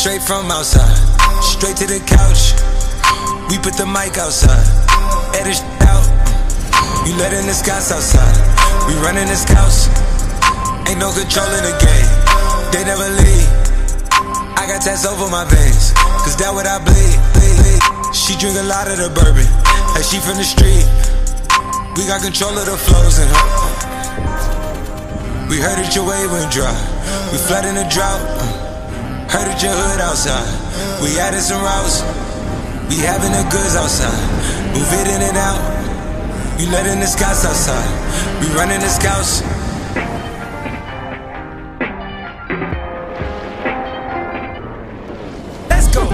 straight from outside, straight to the couch. We put the mic outside, edit out. You letting the scouts outside, we running the scouts. Ain't no control in the game, they never leave. I got tats over my veins, cause that what I bleed. bleed. She drink a lot of the bourbon, and she from the street. We got control of the flows in her. We heard that your way went dry, we flooding the drought. Heard at your hood outside. We added some routes. We having the goods outside. Move it in and out. We letting the scouts outside. We running the scouts. Let's go.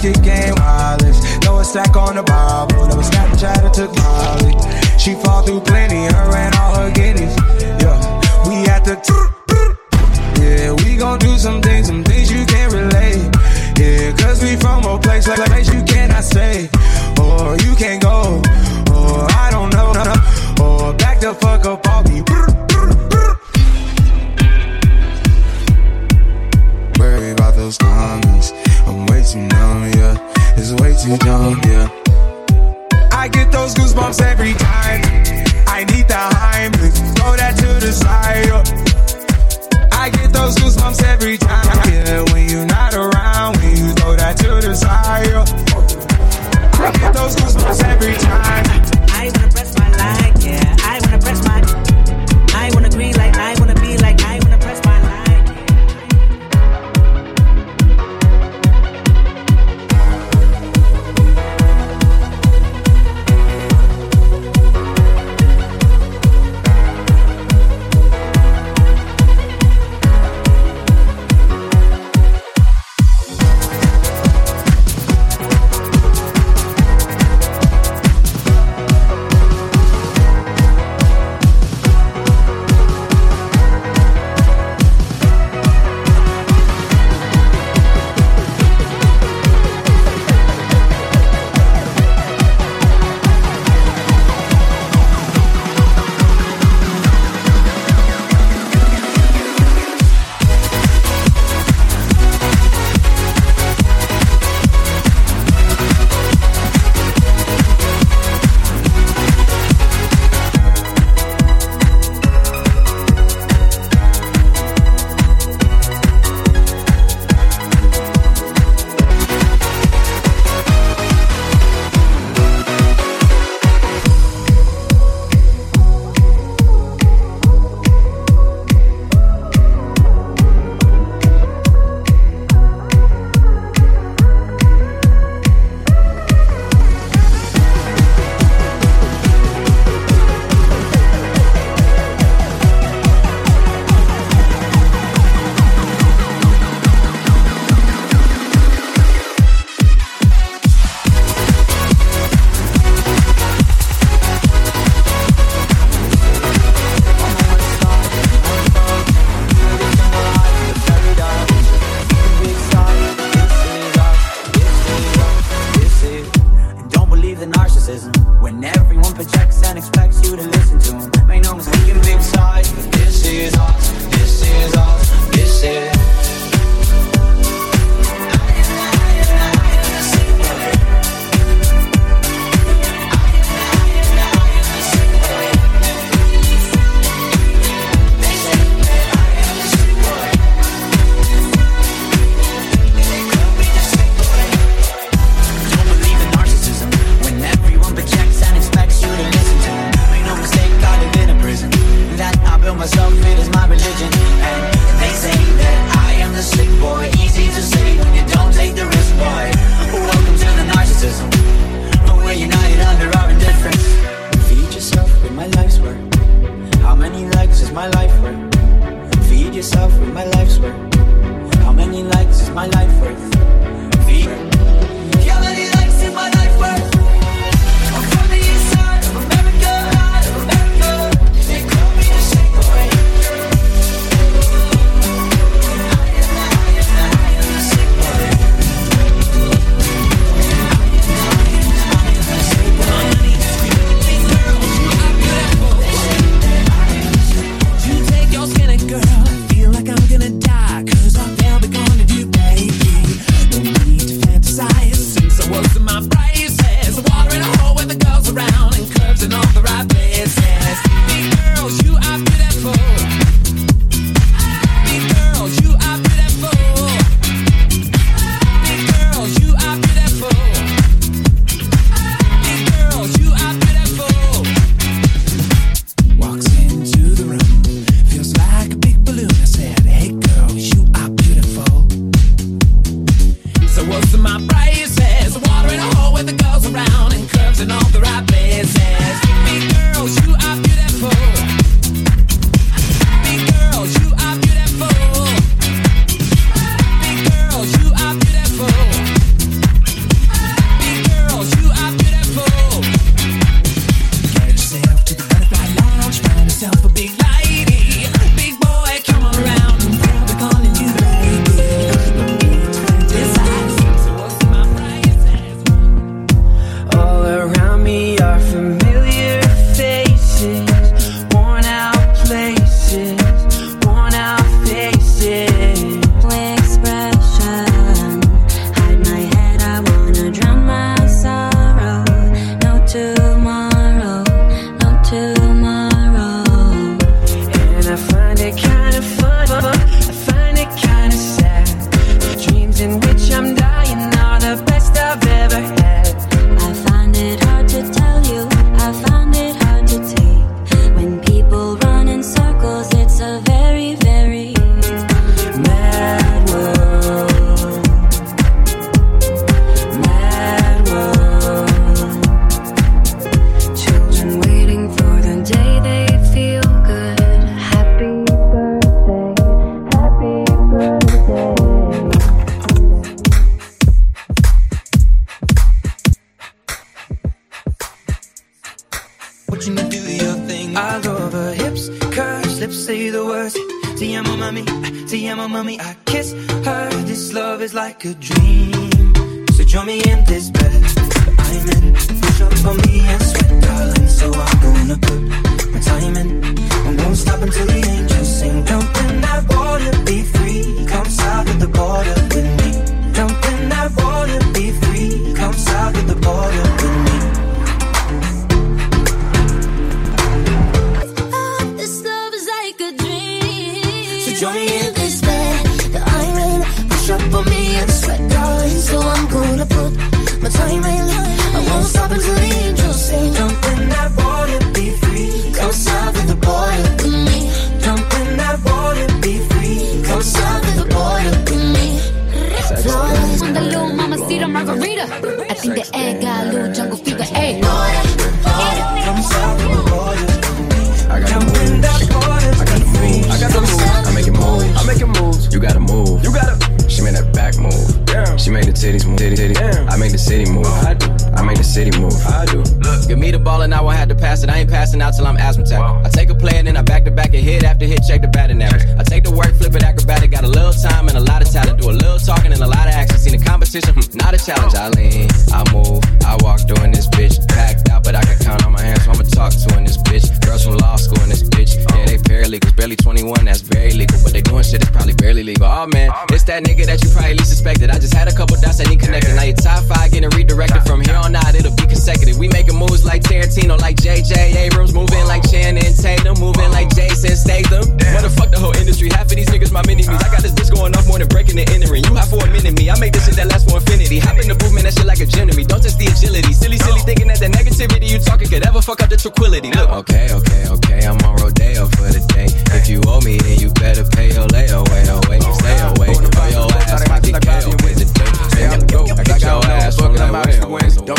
Kick game wireless. Throw a stack on the Bible. Never Snapchat or took Molly. She fall through plenty, her and all her guineas. Yeah, we at the. Yeah, we gon' do some things, some things you can't relate. Yeah, cause we from a place like a place you cannot say. Or you can't go. Or I don't know. Or back the fuck up off me. Way too numb, yeah. It's way too dumb, yeah. I get those goosebumps every time. I need the Heimlich. Throw that to the side. yeah. I get those goosebumps every time. Yeah, when you're not around, when you throw that to the side. yeah. I get those goosebumps every time. I is my life worth? Feed yourself with my life's worth. How many likes is my life worth? it. I ain't passing out till I'm asthmatic. Wow. I take a play and then I back to back and hit after hit, check the batting average. I take the work, flip it acrobatic. Got a little time and a lot of talent. Do a little talking and a lot of action. Seen the competition, hmm, not a challenge. I lean, I move.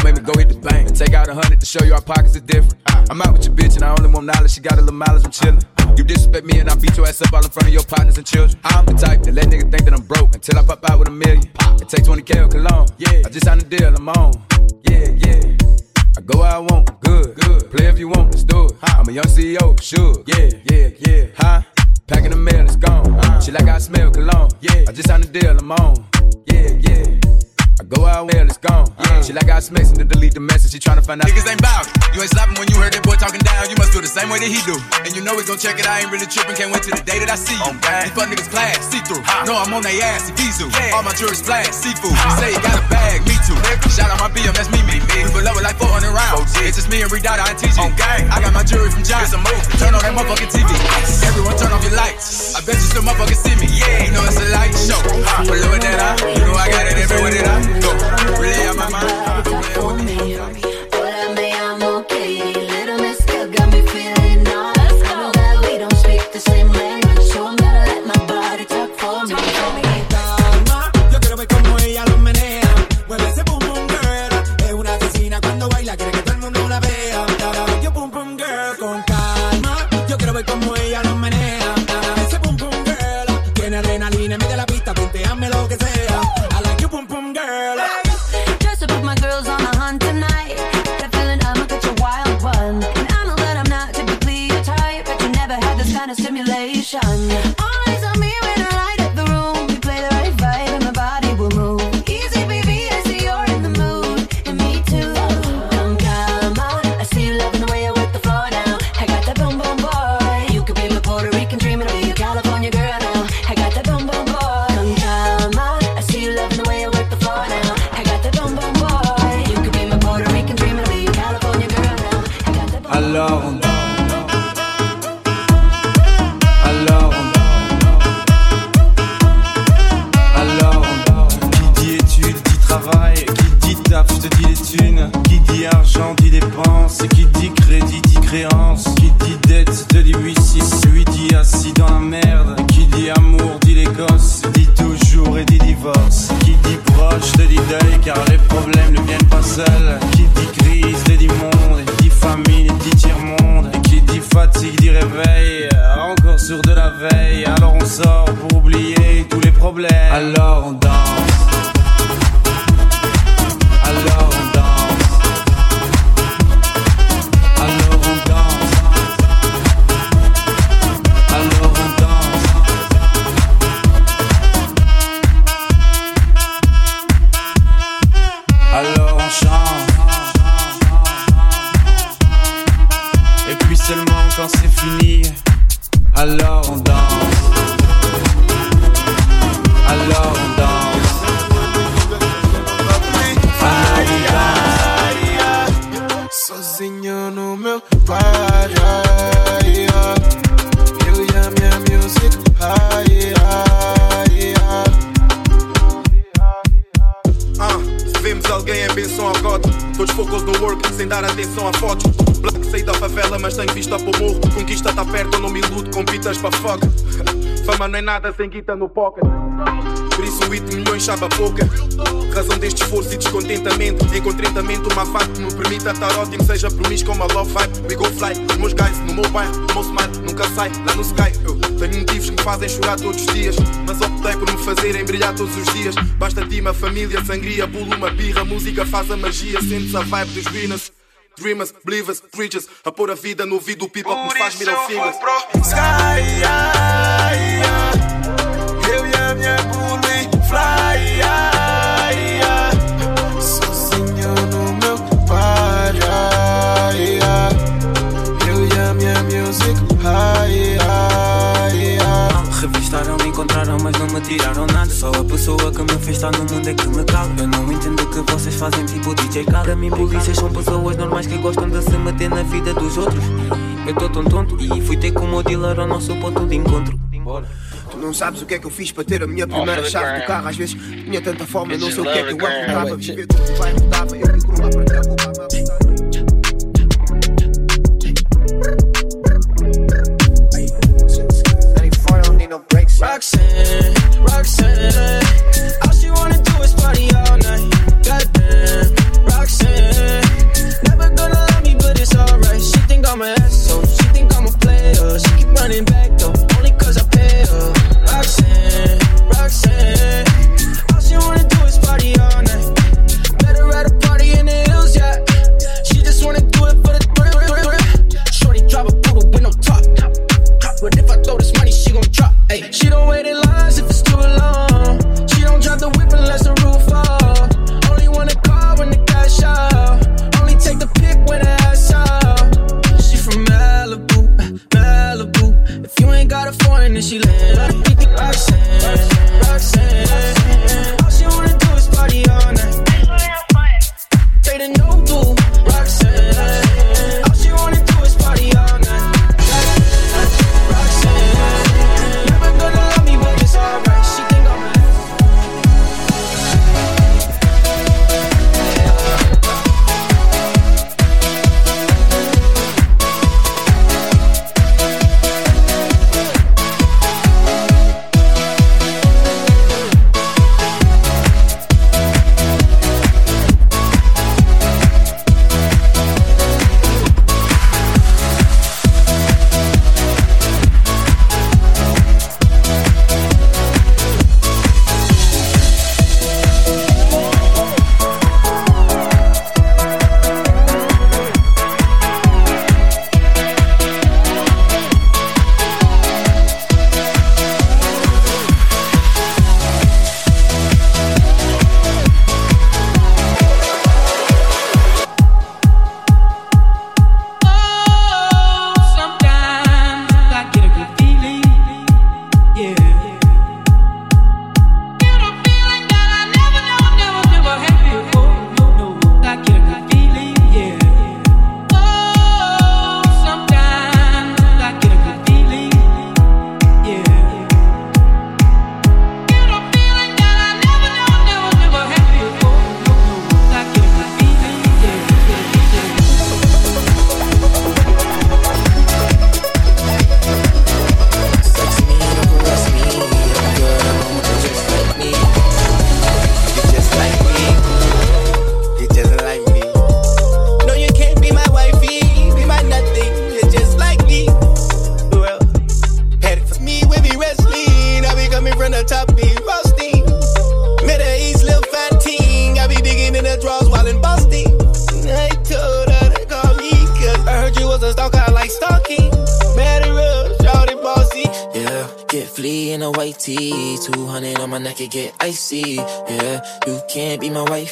gon' make me go hit the bank. And take out a hundred to show you our pockets are different. I'm out with your bitch and I only want knowledge. She got a little mileage, I'm chillin'. You disrespect me and I beat your ass up all in front of your partners and children. I'm the type that let niggas think that I'm broke until I pop out with a million. It take 20k or cologne. Yeah, I just signed a deal, I'm on. Yeah, yeah. I go where I want, good, good. Play if you want, let's do it. I'm a young CEO, sure. Yeah, yeah, yeah. Huh? Packing the mail, it's gone. Huh. She like I smell cologne. Yeah, I just signed a deal, I'm on. Yeah, yeah. I go out well, it's gone. Yeah. She like I'm smacking to delete the message. She tryna find out. Niggas ain't bout You ain't slapping when you heard that boy talking down. You must do the same way that he do. And you know he's gonna check it. I ain't really tripping. Can't wait till the day that I see you. Okay. These fuck niggas class, see through. No, I'm on they ass, Ibizu. Yeah. All my jewelry's black, seafood. Huh. Say you got a bag, me too. Shout out my BM, that's me, me, me. We below it like 400 rounds. It's just me and Redot, I teach you. Okay. I got my jewelry from Johnson. Turn on that motherfucking TV. Everyone turn off your lights. I bet you still motherfucking see me. Yeah, you know it's a light show. Below it that I, you know I got it everywhere that I. Really on my mind. sem guita no pocket. Por isso, 8 milhões chava a pouca. Razão deste esforço e descontentamento. Encontrentamento, uma fato que me permite estar ótimo. Seja por mim como a love vibe. We go fly, os meus guys, no meu bairro. O meu smile nunca sai, lá no sky. Eu tenho motivos que me fazem chorar todos os dias. Mas optei por me fazerem brilhar todos os dias. Basta tima, família, sangria, bolo, uma birra. Música faz a magia, sentes a vibe dos Venus. Dreamers, believers, preachers, a pôr a vida no ouvido do people que me faz mirar o fingers. Sky, me tiraram nada Só a pessoa que me fez estar no mundo é que me cala Eu não entendo o que vocês fazem tipo DJ Khaled. Para mim polícias são pessoas normais que gostam de se meter na vida dos outros. Eu tô tão tonto e fui ter com o meu dealer ao nosso ponto de encontro. Tu não sabes o que é que eu fiz para ter a minha primeira chave do carro. Às vezes tinha tanta fome, eu não sei o que é que eu arrumava. Viver do vai rodava, eu que crua para cá, roubava Roxanne, Roxanne.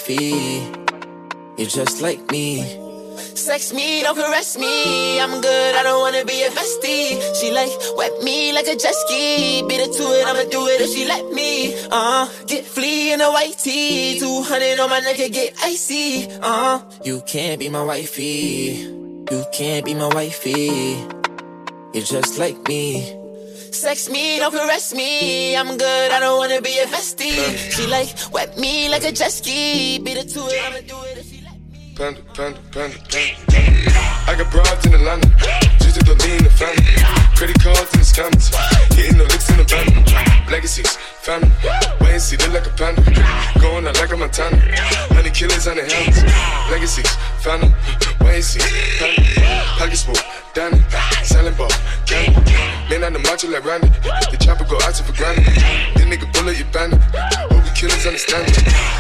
You're just like me. Sex me, don't caress me. I'm good, I don't wanna be a bestie. She like wet me like a jet ski. Beat to it, I'ma do it if she let me. Uh, get flea in a white tee. 200 on my neck, it get icy. Uh, you can't be my wifey. You can't be my wifey. You're just like me. Sex me, don't caress me. I'm good, I don't wanna be a bestie. She like wet me like a jet ski. Beat it to it, I'ma do it if she Panda, panda, panda, panda. I got broads in Atlanta, just to the lean the family. Credit cards in the scammers, hitting the licks in the van. Legacies, family, wait and see, look like a panda. Going out like a Montana, honey killers on the helmets. Legacies, family, wait and see, family. Pockets full, Danny, selling ball, candy. Man on the macho like Randy, the chopper go out for granted. This nigga bullet you bandit, Hope killers understand it.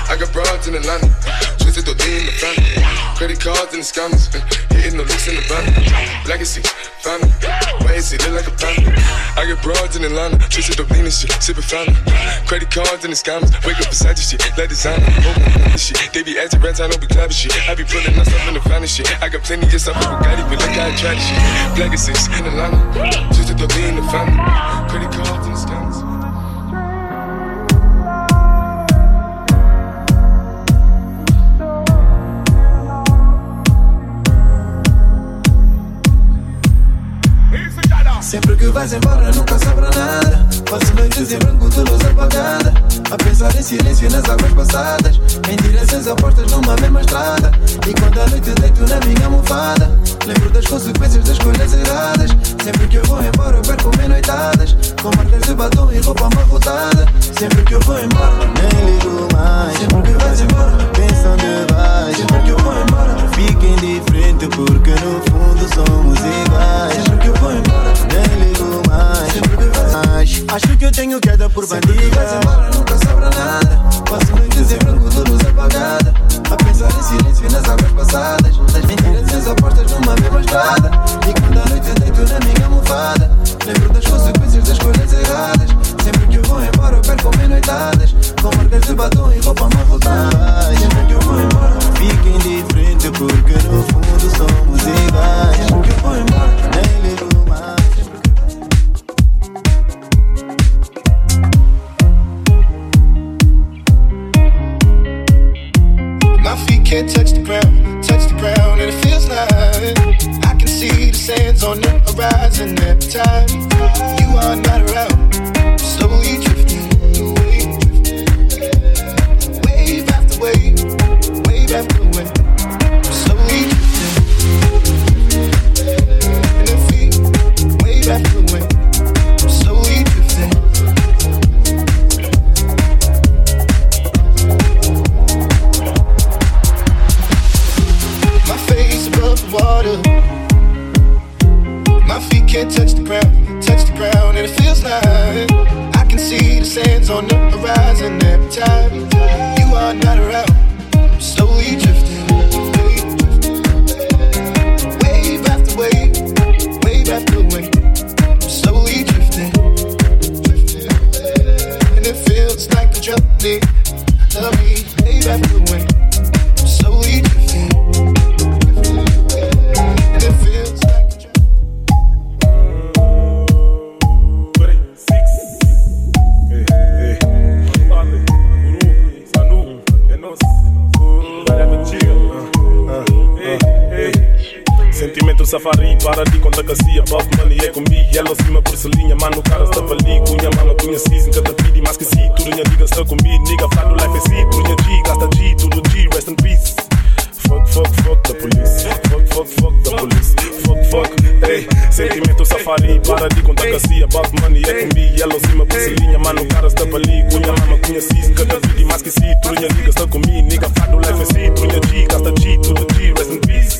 I got broads in Atlanta, twisted the lean the family. Credit cards and the scammers, hitting the licks in the van. Legacy, family, wait and see, look like a panda. I get broads in Atlanta, twisted the lean and shit, sipping family. Credit cards and the scammers, wake up beside your shit, let designer, open shit. They be acting rats, I don't be clapping shit. I be pulling up in the finest shit. I got plenty of stuff with Bugatti, but look how I try this shit. Legacies in Atlanta, twisted the lean the family. Credit cards and the que vais embora nunca sobra nada. Passo noites em branco de luz apagada A pensar em silêncio nas águas passadas Em direções opostas numa mesma estrada E quando a noite deito na minha almofada Lembro das consequências das escolhas erradas Sempre que eu vou embora eu perco minhas noitadas Com marcas de batom e roupa amarrotada Sempre que eu vou embora Nem ligo tenho queda por Sempre que vais bandiga embora nunca sobra nada. Passo noites em branco de luz apagada. A pensar em silêncio nas águas passadas. Em direções opostas numa mesma estrada. E quando a noite deito na minha almofada Lembro das consequências das escolhas erradas. Sempre que eu vou embora eu perco minhas noitadas Com marcas de batom e roupa amarrotada Sempre que eu vou embora Fiquem de frente porque no fundo somos iguais fuck Fuck, ei Sentimento safari, para de conta cacia Bob money é comigo, yellow cima porcelinha Mano, o cara está ali, cunha mama, season Canta pidi, mas que si, turunha diga está comigo Nigga, fado life é si, turunha G Gasta G, tudo G, rest in peace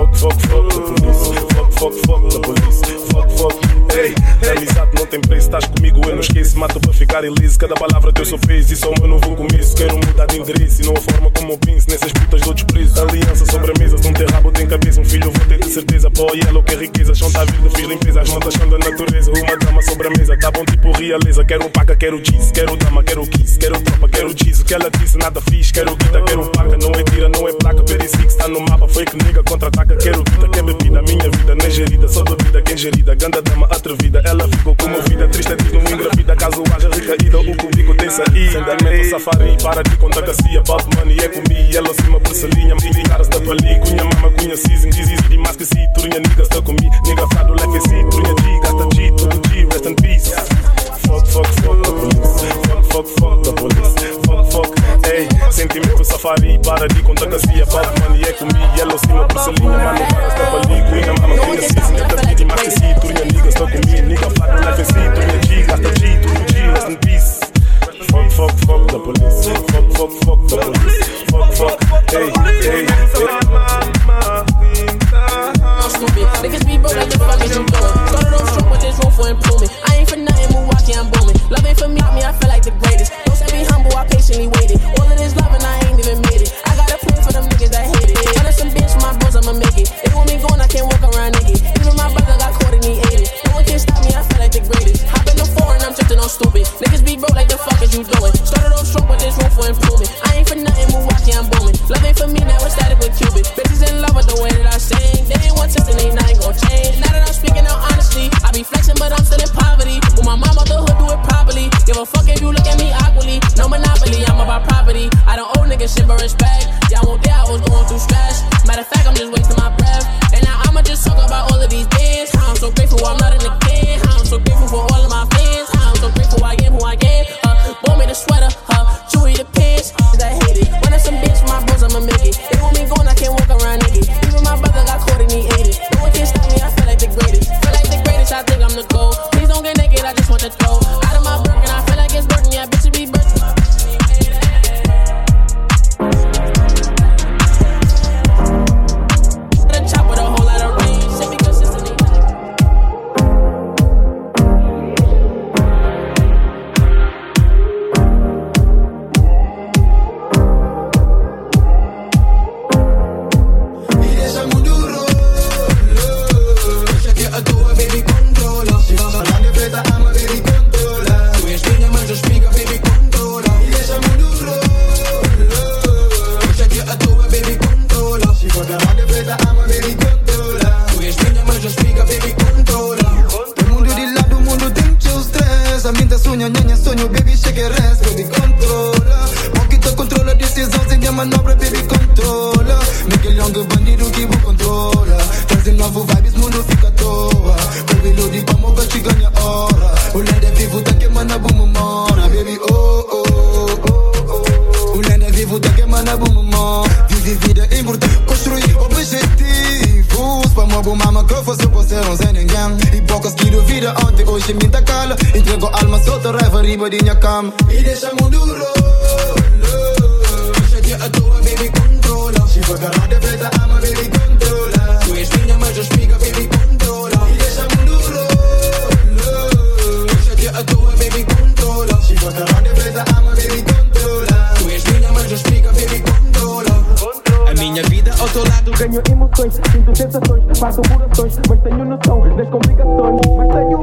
Fuck, fuck, fuck the police. Fuck, fuck, fuck the police. Fuck, fuck, hey. Amizade não tem preço, estás comigo, eu não esqueço. Mato para ficar iliso, cada palavra teu sou peso. Isso é o meu novo começo. Quero mudar de endereço e não a forma como eu penso. Nessas putas de outros preços. Aliança sobre a mesa, se não tem rabo, tem cabeça. Um filho vou ter de certeza. Pó e ela, que é riqueza. Chão tá vindo, fiz limpeza. As notas são da natureza. Uma dama sobre a mesa, tá bom tipo realeza. Quero paca, quero cheese. Quero dama, quero kiss. Quero tropa, quero cheese. O que ela disse, nada fiz. Quero guita, quero paca. Não é tira, não é placa. Peri Six tá no mapa. Fake nigga contra-ataca. Quero guita, quer bebida. Minha vida não é gerida. Só bebida que é gerida. Ganda dama atrevida. Ela ficou comovida. Triste diz não engravida. Caso haja recaída, o cubico tem saída. Andamento safari. Para de contar cacia. Pop money é comigo. Ela cima por salinha. Me caras da pali. Cunha mama, cunha season. Diz easy demais que si. Turinha niggas tá comigo. Nigga fado, life é si. Turinha G. Gasta G. Tudo G. Rest in peace. Fuck, fuck, fuck the police. Fuck, fuck, fuck the police. Fuck, fuck. Ei, sentimento safari. Para de contar cacia. Pop money é comigo. Ela cima por salinha. Mano, caras da pali. Cunha mama, cunha season. Gasta G demais que si. Turinha niggas tá comigo. Nigga fado, life é si. Turinha G. Gasta G. Tudo G. Rest in peace. Fuck, fuck, fuck the police. Fuck, fuck, fuck the police. Fuck, fuck. Hey, hey, I'm stupid. Niggas be broke like the fuck is you doing? Started off strong with this room for improvement. For me, me, I feel like the Vive vida importante, construir objetivos. Pra mobo mama que eu fosse você não sei ninguém E poucas que duvida ontem, hoje me tá Entrego alma solta, raiva riba de minha cama E deixa-me duro Deixa que a tua baby controla. Se for de preta, ama baby controla. Tu és minha, mas eu explica baby ganho emoções, sinto sensações, faço orações, mas tenho noção das complicações, mas tenho